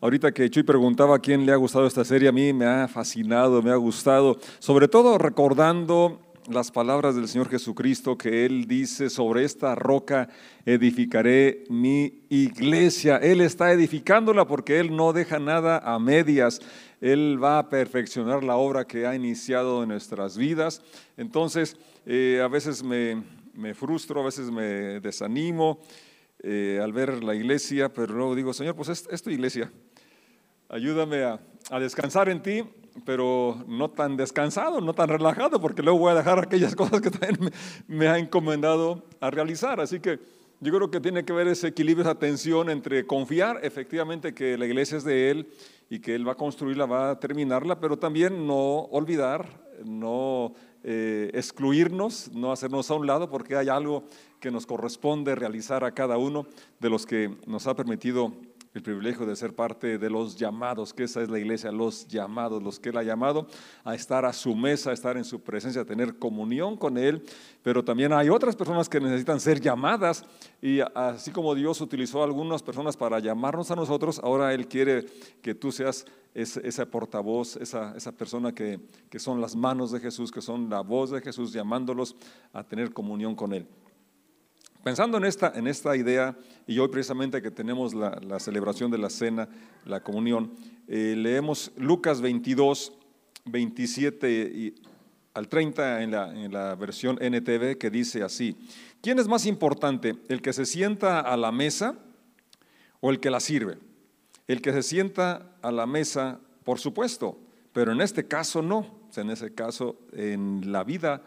Ahorita que Chuy preguntaba a quién le ha gustado esta serie, a mí me ha fascinado, me ha gustado, sobre todo recordando las palabras del Señor Jesucristo que Él dice, sobre esta roca edificaré mi iglesia. Él está edificándola porque Él no deja nada a medias. Él va a perfeccionar la obra que ha iniciado en nuestras vidas. Entonces, eh, a veces me, frustro, a veces me desanimo eh, al ver la iglesia, pero luego digo, Señor, pues es, iglesia. Ayúdame a, a descansar en ti pero no tan descansado, no tan relajado, porque luego voy a dejar aquellas cosas que también me, ha encomendado a realizar. Así que yo creo que tiene que ver ese equilibrio, esa tensión entre confiar efectivamente que la iglesia es de Él y que Él va a construirla, va a terminarla, pero también no olvidar, no eh, excluirnos, no hacernos a un lado, porque hay algo que nos corresponde realizar a cada uno de los que nos ha permitido el privilegio de ser parte de los llamados, que esa es la iglesia, los llamados, los que Él ha llamado a estar a su mesa, a estar en su presencia, a tener comunión con Él, pero también hay otras personas que necesitan ser llamadas y así como Dios utilizó a algunas personas para llamarnos a nosotros, ahora Él quiere que tú seas esa, portavoz, esa, esa persona que, que son las manos de Jesús, que son la voz de Jesús, llamándolos a tener comunión con Él. Pensando en esta, en esta idea, y hoy precisamente que tenemos la, celebración de la cena, la comunión, eh, leemos Lucas 22, 27 y, al 30 en la, en la versión NTV que dice así, ¿quién es más importante, el que se sienta a la mesa o el que la sirve? El que se sienta a la mesa, por supuesto, pero en este caso no, en ese caso en la vida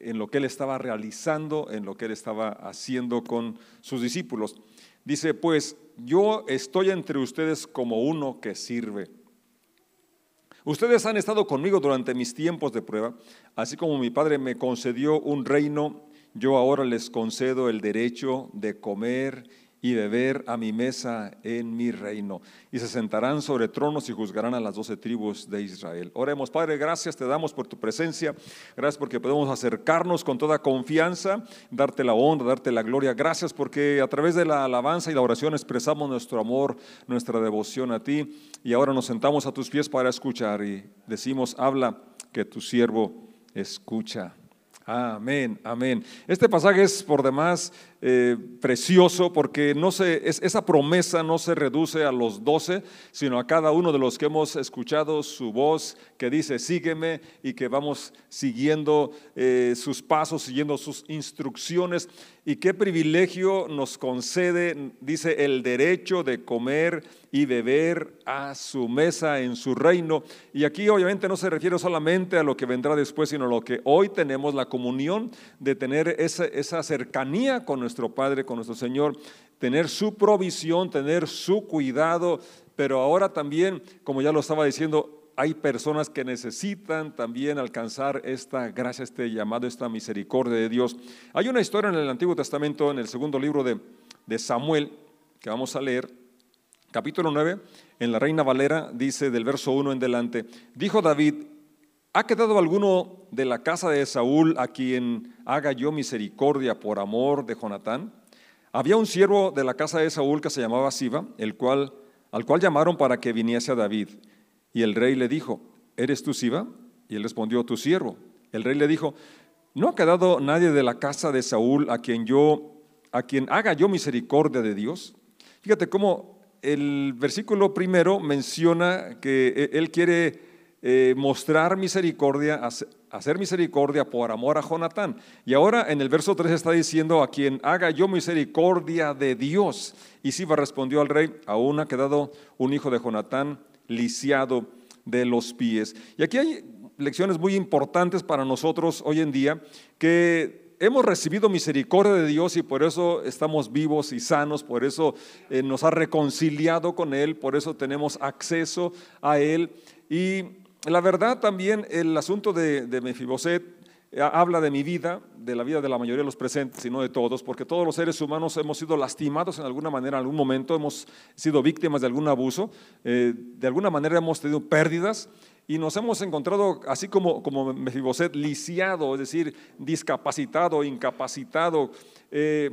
en lo que él estaba realizando, en lo que él estaba haciendo con sus discípulos. Dice, pues yo estoy entre ustedes como uno que sirve. Ustedes han estado conmigo durante mis tiempos de prueba, así como mi Padre me concedió un reino, yo ahora les concedo el derecho de comer y beber a mi mesa en mi reino. Y se sentarán sobre tronos y juzgarán a las doce tribus de Israel. Oremos, Padre, gracias te damos por tu presencia. Gracias porque podemos acercarnos con toda confianza, darte la honra, darte la gloria. Gracias porque a través de la alabanza y la oración expresamos nuestro amor, nuestra devoción a ti. Y ahora nos sentamos a tus pies para escuchar y decimos, habla que tu siervo escucha. Amén, amén. Este pasaje es por demás eh, precioso porque no se, esa promesa no se reduce a los doce, sino a cada uno de los que hemos escuchado su voz que dice, sígueme y que vamos siguiendo eh, sus pasos, siguiendo sus instrucciones. Y qué privilegio nos concede, dice, el derecho de comer y beber a su mesa en su reino. Y aquí obviamente no se refiere solamente a lo que vendrá después, sino a lo que hoy tenemos, la comunión de tener esa, esa cercanía con nuestro Padre, con nuestro Señor, tener su provisión, tener su cuidado, pero ahora también, como ya lo estaba diciendo, hay personas que necesitan también alcanzar esta gracia, este llamado, esta misericordia de Dios. Hay una historia en el Antiguo Testamento, en el segundo libro de, de Samuel, que vamos a leer, capítulo 9, en la Reina Valera, dice del verso 1 en delante, dijo David, ¿ha quedado alguno de la casa de Saúl a quien haga yo misericordia por amor de Jonatán? Había un siervo de la casa de Saúl que se llamaba Siba, el cual, al cual llamaron para que viniese a David. Y el rey le dijo, ¿eres tú Siba? Y él respondió, tu siervo. El rey le dijo, ¿no ha quedado nadie de la casa de Saúl a quien yo, a quien haga yo misericordia de Dios? Fíjate cómo el versículo primero menciona que e, él quiere eh, mostrar misericordia, hacer misericordia por amor a Jonatán. Y ahora en el verso 3 está diciendo a quien haga yo misericordia de Dios. Y Siba respondió al rey, aún ha quedado un hijo de Jonatán lisiado de los pies. Y aquí hay lecciones muy importantes para nosotros hoy en día que hemos recibido misericordia de Dios y por eso estamos vivos y sanos, por eso eh, nos ha reconciliado con Él, por eso tenemos acceso a Él. Y la verdad también el asunto de, Mefiboset eh, habla de mi vida, de la vida de la mayoría de los presentes y no de todos, porque todos los seres humanos hemos sido lastimados en alguna manera, en algún momento hemos sido víctimas de algún abuso, eh, de alguna manera hemos tenido pérdidas y nos hemos encontrado, así como, como Mefiboset, lisiado, es decir, discapacitado, incapacitado, eh,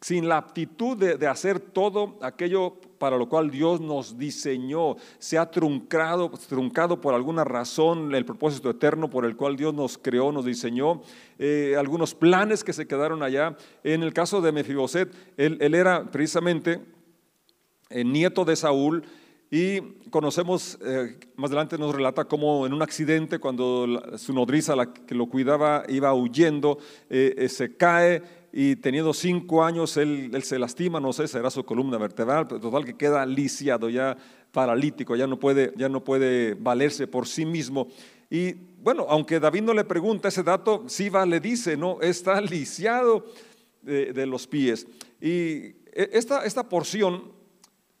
sin la aptitud de, hacer todo aquello para lo cual Dios nos diseñó, se ha truncado, truncado por alguna razón el propósito eterno por el cual Dios nos creó, nos diseñó, eh, algunos planes que se quedaron allá. En el caso de Mefiboset, él, era precisamente el eh, nieto de Saúl, y conocemos, eh, más adelante nos relata cómo en un accidente, cuando su nodriza, la que lo cuidaba, iba huyendo, se cae y teniendo cinco años él, se lastima, no sé, será su columna vertebral, pero total que queda lisiado, ya paralítico, ya no puede, ya no puede valerse por sí mismo. Y bueno, aunque David no le pregunta ese dato, Siva le dice, no, está lisiado de, los pies. Y e, esta, esta porción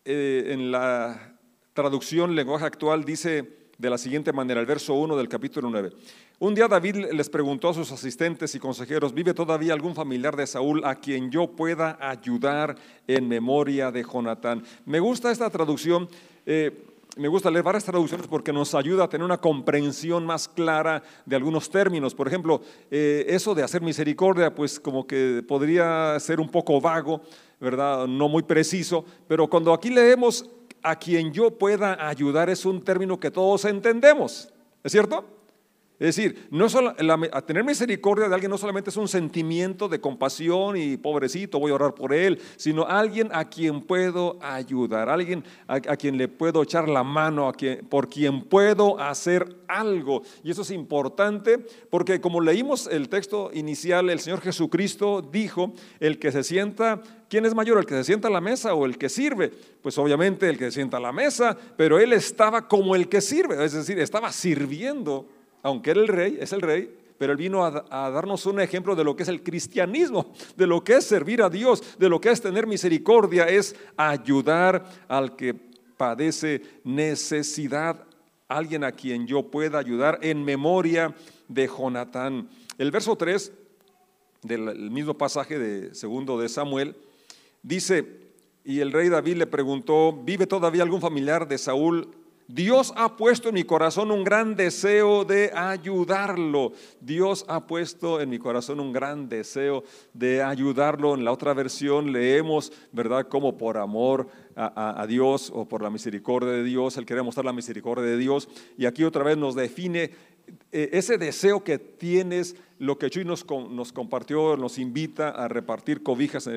eh, en la traducción lenguaje actual dice de la siguiente manera, el verso 1 del capítulo 9. Un día David les preguntó a sus asistentes y consejeros, ¿vive todavía algún familiar de Saúl a quien yo pueda ayudar en memoria de Jonatán? Me gusta esta traducción. Eh, me gusta leer varias traducciones porque nos ayuda a tener una comprensión más clara de algunos términos. Por ejemplo, eh, eso de hacer misericordia, pues como que podría ser un poco vago, ¿verdad? No muy preciso, pero cuando aquí leemos a quien yo pueda ayudar es un término que todos entendemos, ¿es cierto? Es decir, no solo, tener misericordia de alguien no solamente es un sentimiento de compasión y pobrecito, voy a orar por él, sino alguien a quien puedo ayudar, alguien a, quien le puedo echar la mano, a quien, por quien puedo hacer algo. Y eso es importante porque como leímos el texto inicial, el Señor Jesucristo dijo, el que se sienta ¿Quién es mayor, el que se sienta a la mesa o el que sirve? Pues obviamente el que se sienta a la mesa, pero él estaba como el que sirve, es decir, estaba sirviendo aunque era el rey, es el rey, pero él vino a, darnos un ejemplo de lo que es el cristianismo, de lo que es servir a Dios, de lo que es tener misericordia, es ayudar al que padece necesidad, alguien a quien yo pueda ayudar en memoria de Jonatán. El verso 3 del mismo pasaje de segundo de Samuel dice, y el rey David le preguntó, ¿vive todavía algún familiar de Saúl Dios ha puesto en mi corazón un gran deseo de ayudarlo. Dios ha puesto en mi corazón un gran deseo de ayudarlo. En la otra versión leemos, ¿verdad? Como por amor a, Dios o por la misericordia de Dios. Él quiere mostrar la misericordia de Dios. Y aquí otra vez nos define ese deseo que tienes, lo que Chuy nos, nos compartió, nos invita a repartir cobijas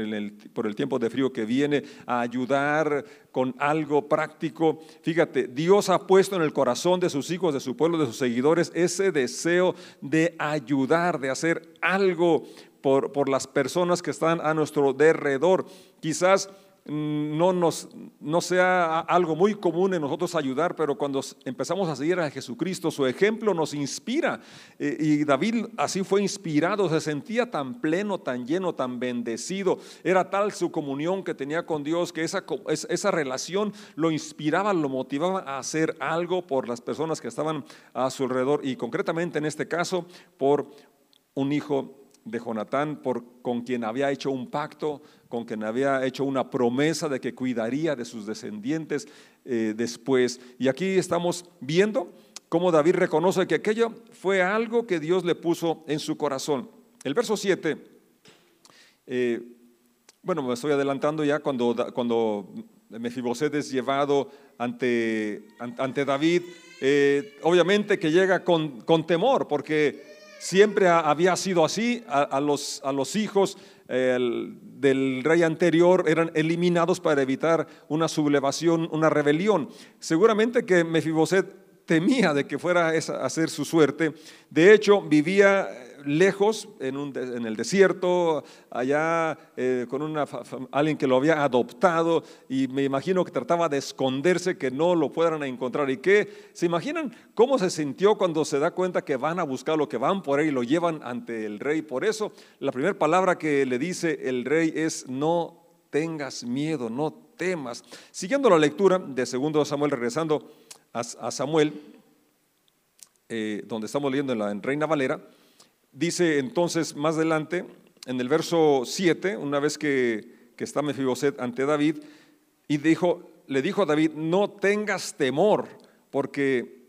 por el tiempo de frío que viene, a ayudar con algo práctico. Fíjate, Dios ha puesto en el corazón de sus hijos, de su pueblo, de sus seguidores, ese deseo de ayudar, de hacer algo por, por las personas que están a nuestro derredor. Quizás no, nos, no sea algo muy común en nosotros ayudar, pero cuando empezamos a seguir a Jesucristo, su ejemplo nos inspira. Eh, y David así fue inspirado, se sentía tan pleno, tan lleno, tan bendecido. Era tal su comunión que tenía con Dios que esa, esa relación lo inspiraba, lo motivaba a hacer algo por las personas que estaban a su alrededor y concretamente en este caso por un hijo de Jonatán, por, con quien había hecho un pacto, con quien había hecho una promesa de que cuidaría de sus descendientes eh, después. Y aquí estamos viendo cómo David reconoce que aquello fue algo que Dios le puso en su corazón. El verso 7, eh, bueno, me estoy adelantando ya cuando, cuando Mefiboset es llevado ante, ante David, eh, obviamente que llega con, con temor, porque Siempre había sido así, a, los, hijos del rey anterior eran eliminados para evitar una sublevación, una rebelión. Seguramente que Mefiboset temía de que fuera a ser su suerte. De hecho, vivía lejos, en, un, en, el desierto, allá eh, con una, alguien que lo había adoptado y me imagino que trataba de esconderse, que no lo puedan encontrar. ¿Y qué? ¿Se imaginan cómo se sintió cuando se da cuenta que van a buscarlo, que van por ahí y lo llevan ante el rey? Por eso la primera palabra que le dice el rey es no tengas miedo, no temas. Siguiendo la lectura de segundo Samuel, regresando a, Samuel, eh, donde estamos leyendo en la Reina Valera, Dice entonces más adelante, en el verso 7, una vez que, que está Mefiboset ante David, y dijo, le dijo a David, no tengas temor, porque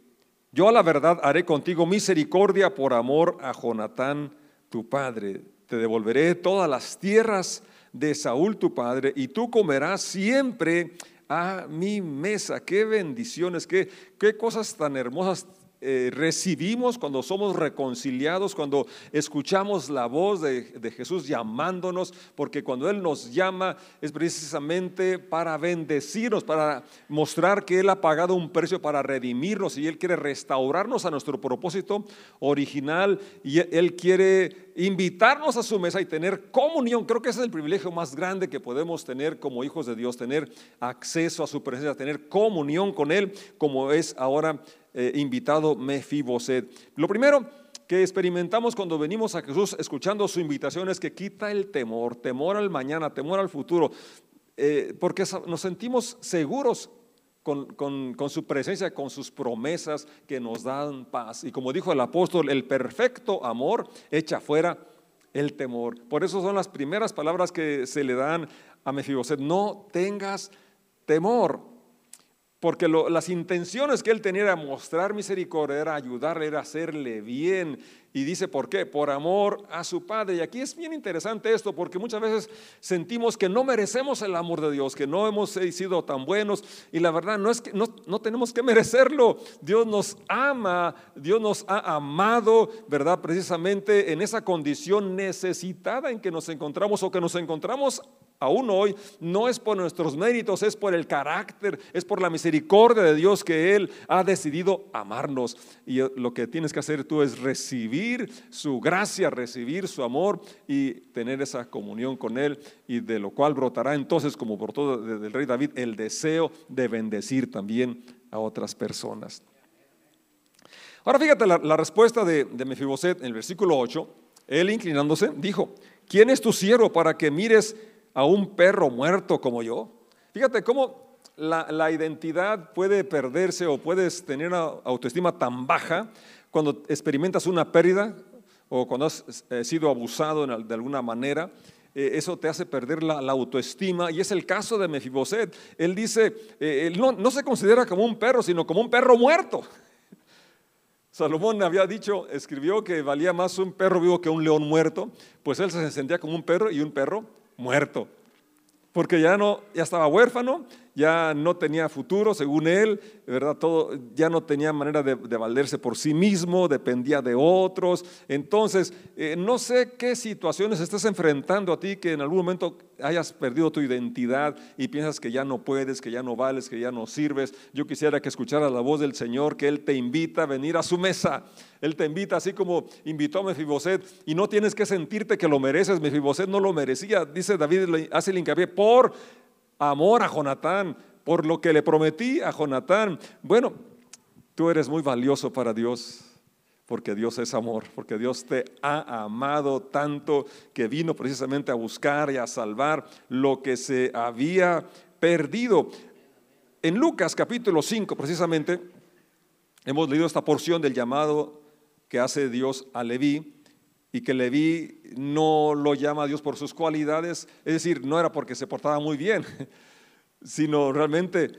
yo a la verdad haré contigo misericordia por amor a Jonatán, tu padre. Te devolveré todas las tierras de Saúl tu padre, y tú comerás siempre a mi mesa. Qué bendiciones, qué, qué cosas tan hermosas eh, recibimos cuando somos reconciliados, cuando escuchamos la voz de, de, Jesús llamándonos, porque cuando Él nos llama es precisamente para bendecirnos, para mostrar que Él ha pagado un precio para redimirnos y Él quiere restaurarnos a nuestro propósito original y Él quiere invitarnos a su mesa y tener comunión. Creo que ese es el privilegio más grande que podemos tener como hijos de Dios, tener acceso a su presencia, tener comunión con Él, como es ahora eh, invitado Mefiboset. Lo primero que experimentamos cuando venimos a Jesús escuchando su invitación es que quita el temor, temor al mañana, temor al futuro, eh, porque nos sentimos seguros con, con, su presencia, con sus promesas que nos dan paz. Y como dijo el apóstol, el perfecto amor echa fuera el temor. Por eso son las primeras palabras que se le dan a Mefiboset. No tengas temor porque las intenciones que él tenía era mostrar misericordia, era ayudarle, era hacerle bien. Y dice, ¿por qué? Por amor a su Padre. Y aquí es bien interesante esto, porque muchas veces sentimos que no merecemos el amor de Dios, que no hemos sido tan buenos. Y la verdad no es que no, no tenemos que merecerlo. Dios nos ama, Dios nos ha amado, ¿verdad? Precisamente en esa condición necesitada en que nos encontramos o que nos encontramos aún hoy, no es por nuestros méritos, es por el carácter, es por la misericordia de Dios que Él ha decidido amarnos. Y lo que tienes que hacer tú es recibir su gracia, recibir su amor y tener esa comunión con Él y de lo cual brotará entonces, como brotó del rey David, el deseo de bendecir también a otras personas. Ahora fíjate la, respuesta de, de Mefiboset en el versículo 8. Él inclinándose dijo, ¿quién es tu siervo para que mires a un perro muerto como yo. Fíjate cómo la, identidad puede perderse o puedes tener una autoestima tan baja cuando experimentas una pérdida o cuando has eh, sido abusado de alguna manera. Eh, eso te hace perder la, autoestima y es el caso de Mefiboset. Él dice, eh, él no, no se considera como un perro, sino como un perro muerto. Salomón había dicho, escribió que valía más un perro vivo que un león muerto, pues él se sentía como un perro y un perro muerto, porque ya no, ya estaba huérfano, ya no tenía futuro, según él, ¿verdad? Todo, ya no tenía manera de, valerse por sí mismo, dependía de otros. Entonces, eh, no sé qué situaciones estás enfrentando a ti que en algún momento hayas perdido tu identidad y piensas que ya no puedes, que ya no vales, que ya no sirves. Yo quisiera que escucharas la voz del Señor, que Él te invita a venir a su mesa. Él te invita, así como invitó a Mefiboset, y no tienes que sentirte que lo mereces. Mefiboset no lo merecía, dice David, hace el hincapié, por amor a Jonatán, por lo que le prometí a Jonatán. Bueno, tú eres muy valioso para Dios, porque Dios es amor, porque Dios te ha amado tanto que vino precisamente a buscar y a salvar lo que se había perdido. En Lucas capítulo 5, precisamente, hemos leído esta porción del llamado que hace Dios a Leví y que Leví no lo llama a Dios por sus cualidades, es decir, no era porque se portaba muy bien, sino realmente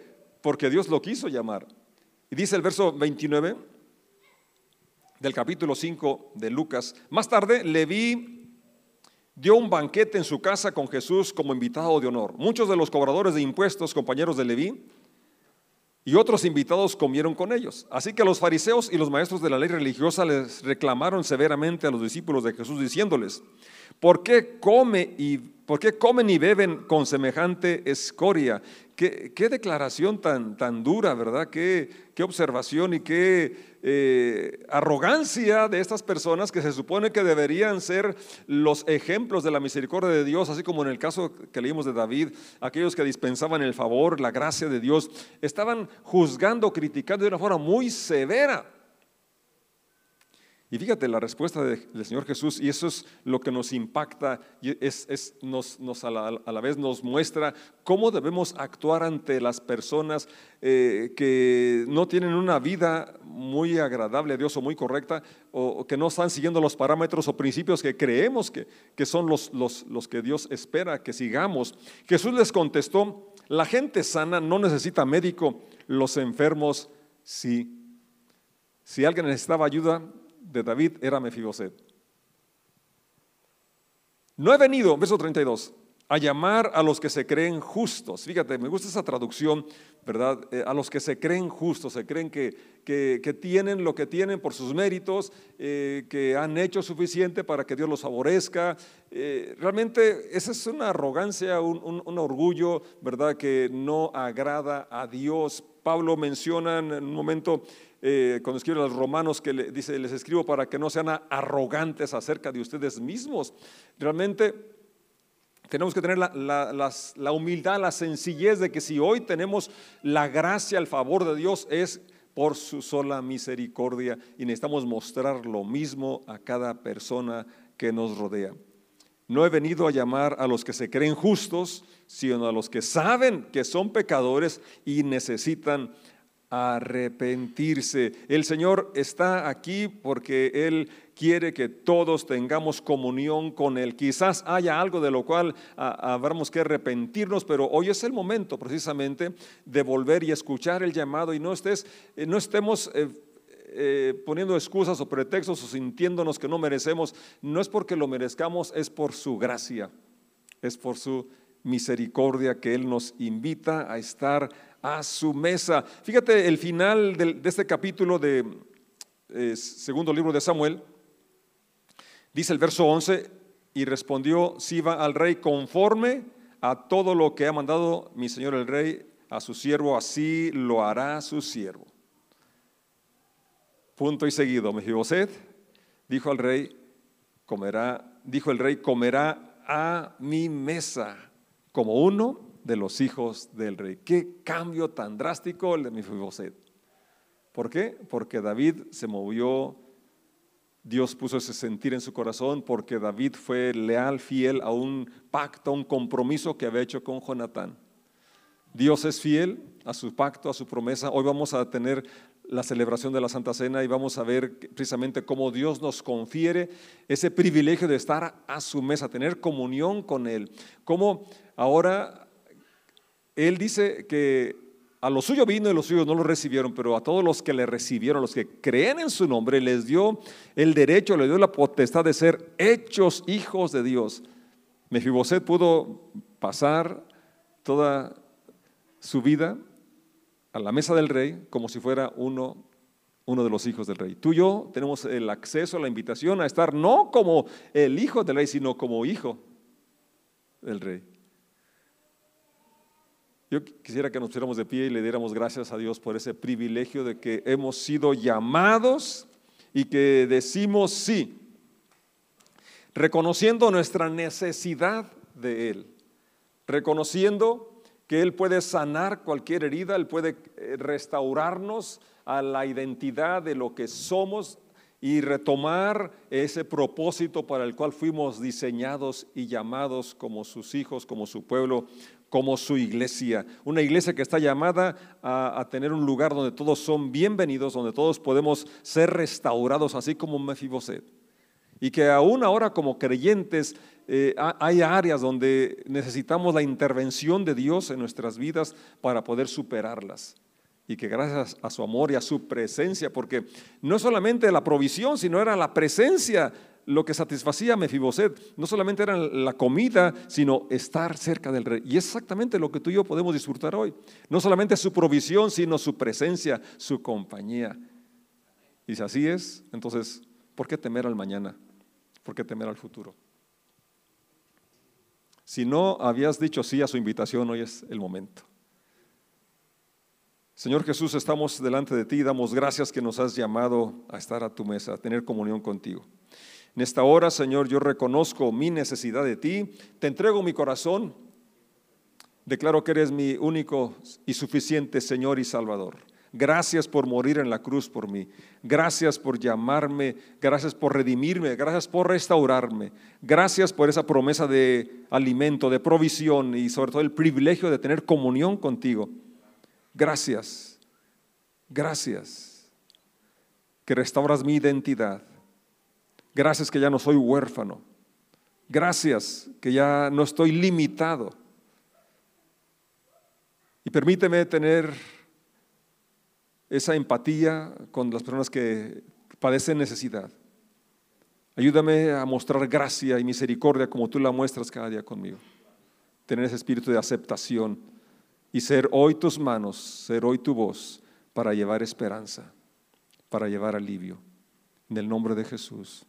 porque Dios lo quiso llamar. Y dice el verso 29 del capítulo 5 de Lucas, más tarde Leví dio un banquete en su casa con Jesús como invitado de honor. Muchos de los cobradores de impuestos, compañeros de Leví, y otros invitados comieron con ellos. Así que los fariseos y los maestros de la ley religiosa les reclamaron severamente a los discípulos de Jesús diciéndoles, ¿por qué come y ¿Por qué comen y beben con semejante escoria? Qué, declaración tan, tan, dura, ¿verdad? Qué, qué observación y qué eh, arrogancia de estas personas que se supone que deberían ser los ejemplos de la misericordia de Dios, así como en el caso que leímos de David, aquellos que dispensaban el favor, la gracia de Dios, estaban juzgando, criticando de una forma muy severa y fíjate la respuesta del Señor Jesús, y eso es lo que nos impacta, y es, nos, a, la, vez nos muestra cómo debemos actuar ante las personas eh, que no tienen una vida muy agradable a Dios o muy correcta, o, que no están siguiendo los parámetros o principios que creemos que, que son los, los, los que Dios espera que sigamos. Jesús les contestó, la gente sana no necesita médico, los enfermos sí. Si alguien necesitaba ayuda, de David era Mefiboset. No he venido, verso 32, a llamar a los que se creen justos. Fíjate, me gusta esa traducción, ¿verdad? Eh, a los que se creen justos, se creen que, que, tienen lo que tienen por sus méritos, eh, que han hecho suficiente para que Dios los favorezca. Eh, realmente esa es una arrogancia, un, un, orgullo, ¿verdad? Que no agrada a Dios. Pablo menciona en un momento cuando escribe a los romanos que le, dice, les escribo para que no sean arrogantes acerca de ustedes mismos. Realmente tenemos que tener la, humildad, la sencillez de que si hoy tenemos la gracia, el favor de Dios, es por su sola misericordia y necesitamos mostrar lo mismo a cada persona que nos rodea. No he venido a llamar a los que se creen justos, sino a los que saben que son pecadores y necesitan arrepentirse. El Señor está aquí porque Él quiere que todos tengamos comunión con Él. Quizás haya algo de lo cual ah, habremos que arrepentirnos, pero hoy es el momento precisamente de volver y escuchar el llamado y no, estés, eh, no estemos... Eh, eh, poniendo excusas o pretextos o sintiéndonos que no merecemos, no es porque lo merezcamos, es por su gracia, es por su misericordia que Él nos invita a estar a su mesa. Fíjate el final de, este capítulo de eh, segundo libro de Samuel. Dice el verso 11, y respondió Siba al rey conforme a todo lo que ha mandado mi señor el rey a su siervo, así lo hará su siervo. Punto y seguido, Mefiboset dijo al rey, comerá, dijo el rey, comerá a mi mesa como uno de los hijos del rey. Qué cambio tan drástico el de Mefiboset. ¿Por qué? Porque David se movió, Dios puso ese sentir en su corazón, porque David fue leal, fiel a un pacto, a un compromiso que había hecho con Jonatán. Dios es fiel a su pacto, a su promesa. Hoy vamos a tener la celebración de la Santa Cena y vamos a ver precisamente cómo Dios nos confiere ese privilegio de estar a su mesa, tener comunión con Él. Cómo ahora él dice que a los suyos vino y los suyos no lo recibieron, pero a todos los que le recibieron, los que creen en su nombre, les dio el derecho, les dio la potestad de ser hechos hijos de Dios. Mefiboset pudo pasar toda su vida a la mesa del rey como si fuera uno, uno de los hijos del rey. Tú y yo tenemos el acceso, la invitación a estar no como el hijo del rey, sino como hijo del rey. Yo quisiera que nos pusiéramos de pie y le diéramos gracias a Dios por ese privilegio de que hemos sido llamados y que decimos sí, reconociendo nuestra necesidad de Él, reconociendo que Él puede sanar cualquier herida, Él puede eh, restaurarnos a la identidad de lo que somos y retomar ese propósito para el cual fuimos diseñados y llamados como sus hijos, como su pueblo, como su iglesia. Una iglesia que está llamada a, tener un lugar donde todos son bienvenidos, donde todos podemos ser restaurados, así como Mefiboset. Y que aún ahora como creyentes eh, hay áreas donde necesitamos la intervención de Dios en nuestras vidas para poder superarlas. Y que gracias a su amor y a su presencia, porque no solamente la provisión, sino era la presencia lo que satisfacía a Mefiboset no solamente era la comida, sino estar cerca del rey. Y es exactamente lo que tú y yo podemos disfrutar hoy. No solamente su provisión, sino su presencia, su compañía. Y si así es, entonces, ¿por qué temer al mañana? ¿Por qué temer al futuro? Si no habías dicho sí a su invitación, hoy es el momento. Señor Jesús, estamos delante de ti y damos gracias que nos has llamado a estar a tu mesa, a tener comunión contigo. En esta hora, Señor, yo reconozco mi necesidad de ti, te entrego mi corazón, declaro que eres mi único y suficiente Señor y Salvador. Gracias por morir en la cruz por mí. Gracias por llamarme. Gracias por redimirme. Gracias por restaurarme. Gracias por esa promesa de alimento, de provisión y sobre todo el privilegio de tener comunión contigo. Gracias. Gracias. Que restauras mi identidad. Gracias que ya no soy huérfano. Gracias que ya no estoy limitado. Y permíteme tener esa empatía con las personas que padecen necesidad. Ayúdame a mostrar gracia y misericordia como tú la muestras cada día conmigo. tener ese espíritu de aceptación y ser hoy tus manos, ser hoy tu voz para llevar esperanza, para llevar alivio. En el nombre de Jesús.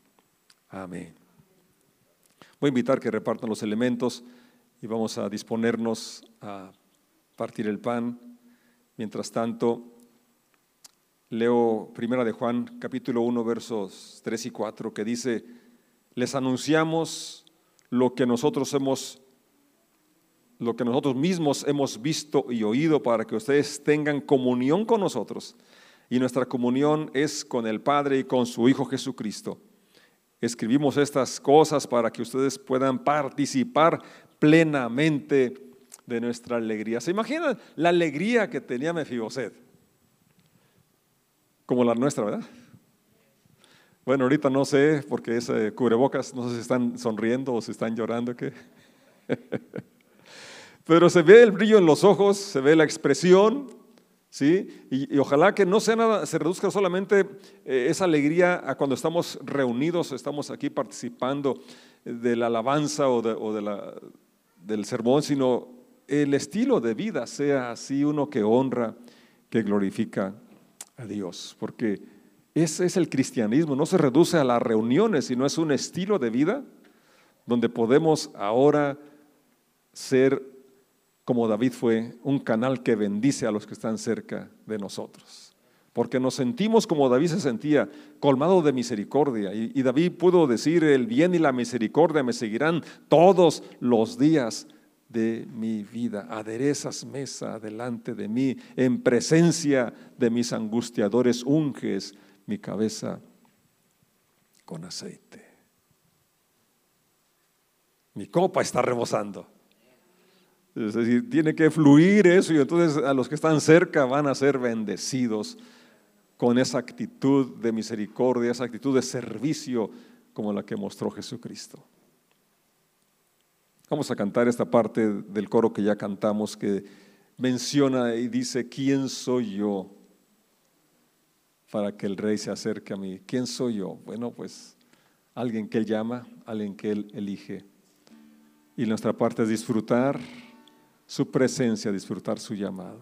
Amén. Voy a invitar que repartan los elementos y vamos a disponernos a partir el pan. Mientras tanto, leo Primera de Juan, capítulo 1, versos 3 y 4, que dice, les anunciamos lo que nosotros hemos lo que nosotros mismos hemos visto y oído para que ustedes tengan comunión con nosotros. Y nuestra comunión es con el Padre y con su Hijo Jesucristo. Escribimos estas cosas para que ustedes puedan participar plenamente de nuestra alegría. ¿Se imaginan la alegría que tenía Mefiboset? Como la nuestra, ¿verdad? Bueno, ahorita no sé, porque ese cubrebocas, no sé si están sonriendo o si están llorando, ¿qué? Pero se ve el brillo en los ojos, se ve la expresión, ¿sí? Y, ojalá que no sea nada, se reduzca solamente eh, esa alegría a cuando estamos reunidos, estamos aquí participando de la alabanza o, de, la, del sermón, sino el estilo de vida sea así uno que honra, que glorifica a Dios, porque ese es el cristianismo, no se reduce a las reuniones, sino es un estilo de vida donde podemos ahora ser como David fue, un canal que bendice a los que están cerca de nosotros. Porque nos sentimos como David se sentía, colmado de misericordia. Y, David pudo decir, el bien y la misericordia me seguirán todos los días de mi vida. Aderezas mesa delante de mí, en presencia de mis angustiadores, unges mi cabeza con aceite. Mi copa está rebosando. Es decir, tiene que fluir eso y entonces a los que están cerca van a ser bendecidos con esa actitud de misericordia, esa actitud de servicio como la que mostró Jesucristo. Vamos a cantar esta parte del coro que ya cantamos que menciona y dice, ¿quién soy yo para que el rey se acerque a mí? ¿Quién soy yo? Bueno, pues alguien que él llama, alguien que él elige. Y nuestra parte es disfrutar su presencia, disfrutar su llamado.